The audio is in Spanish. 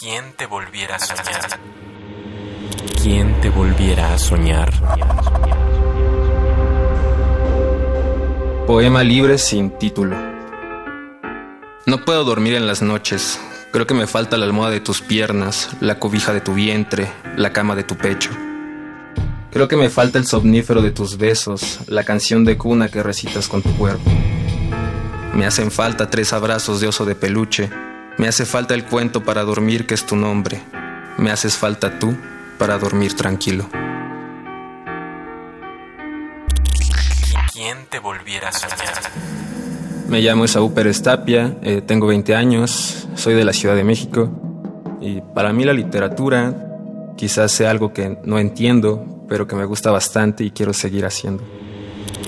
¿Quién te volviera a soñar? ¿Quién te volviera a soñar? Poema libre sin título. No puedo dormir en las noches. Creo que me falta la almohada de tus piernas, la cobija de tu vientre, la cama de tu pecho. Creo que me falta el somnífero de tus besos, la canción de cuna que recitas con tu cuerpo. Me hacen falta tres abrazos de oso de peluche. Me hace falta el cuento para dormir que es tu nombre. Me haces falta tú para dormir tranquilo. ¿Quién te volviera a soñar? Me llamo Esaú Pérez Tapia, eh, tengo 20 años, soy de la Ciudad de México y para mí la literatura quizás sea algo que no entiendo, pero que me gusta bastante y quiero seguir haciendo.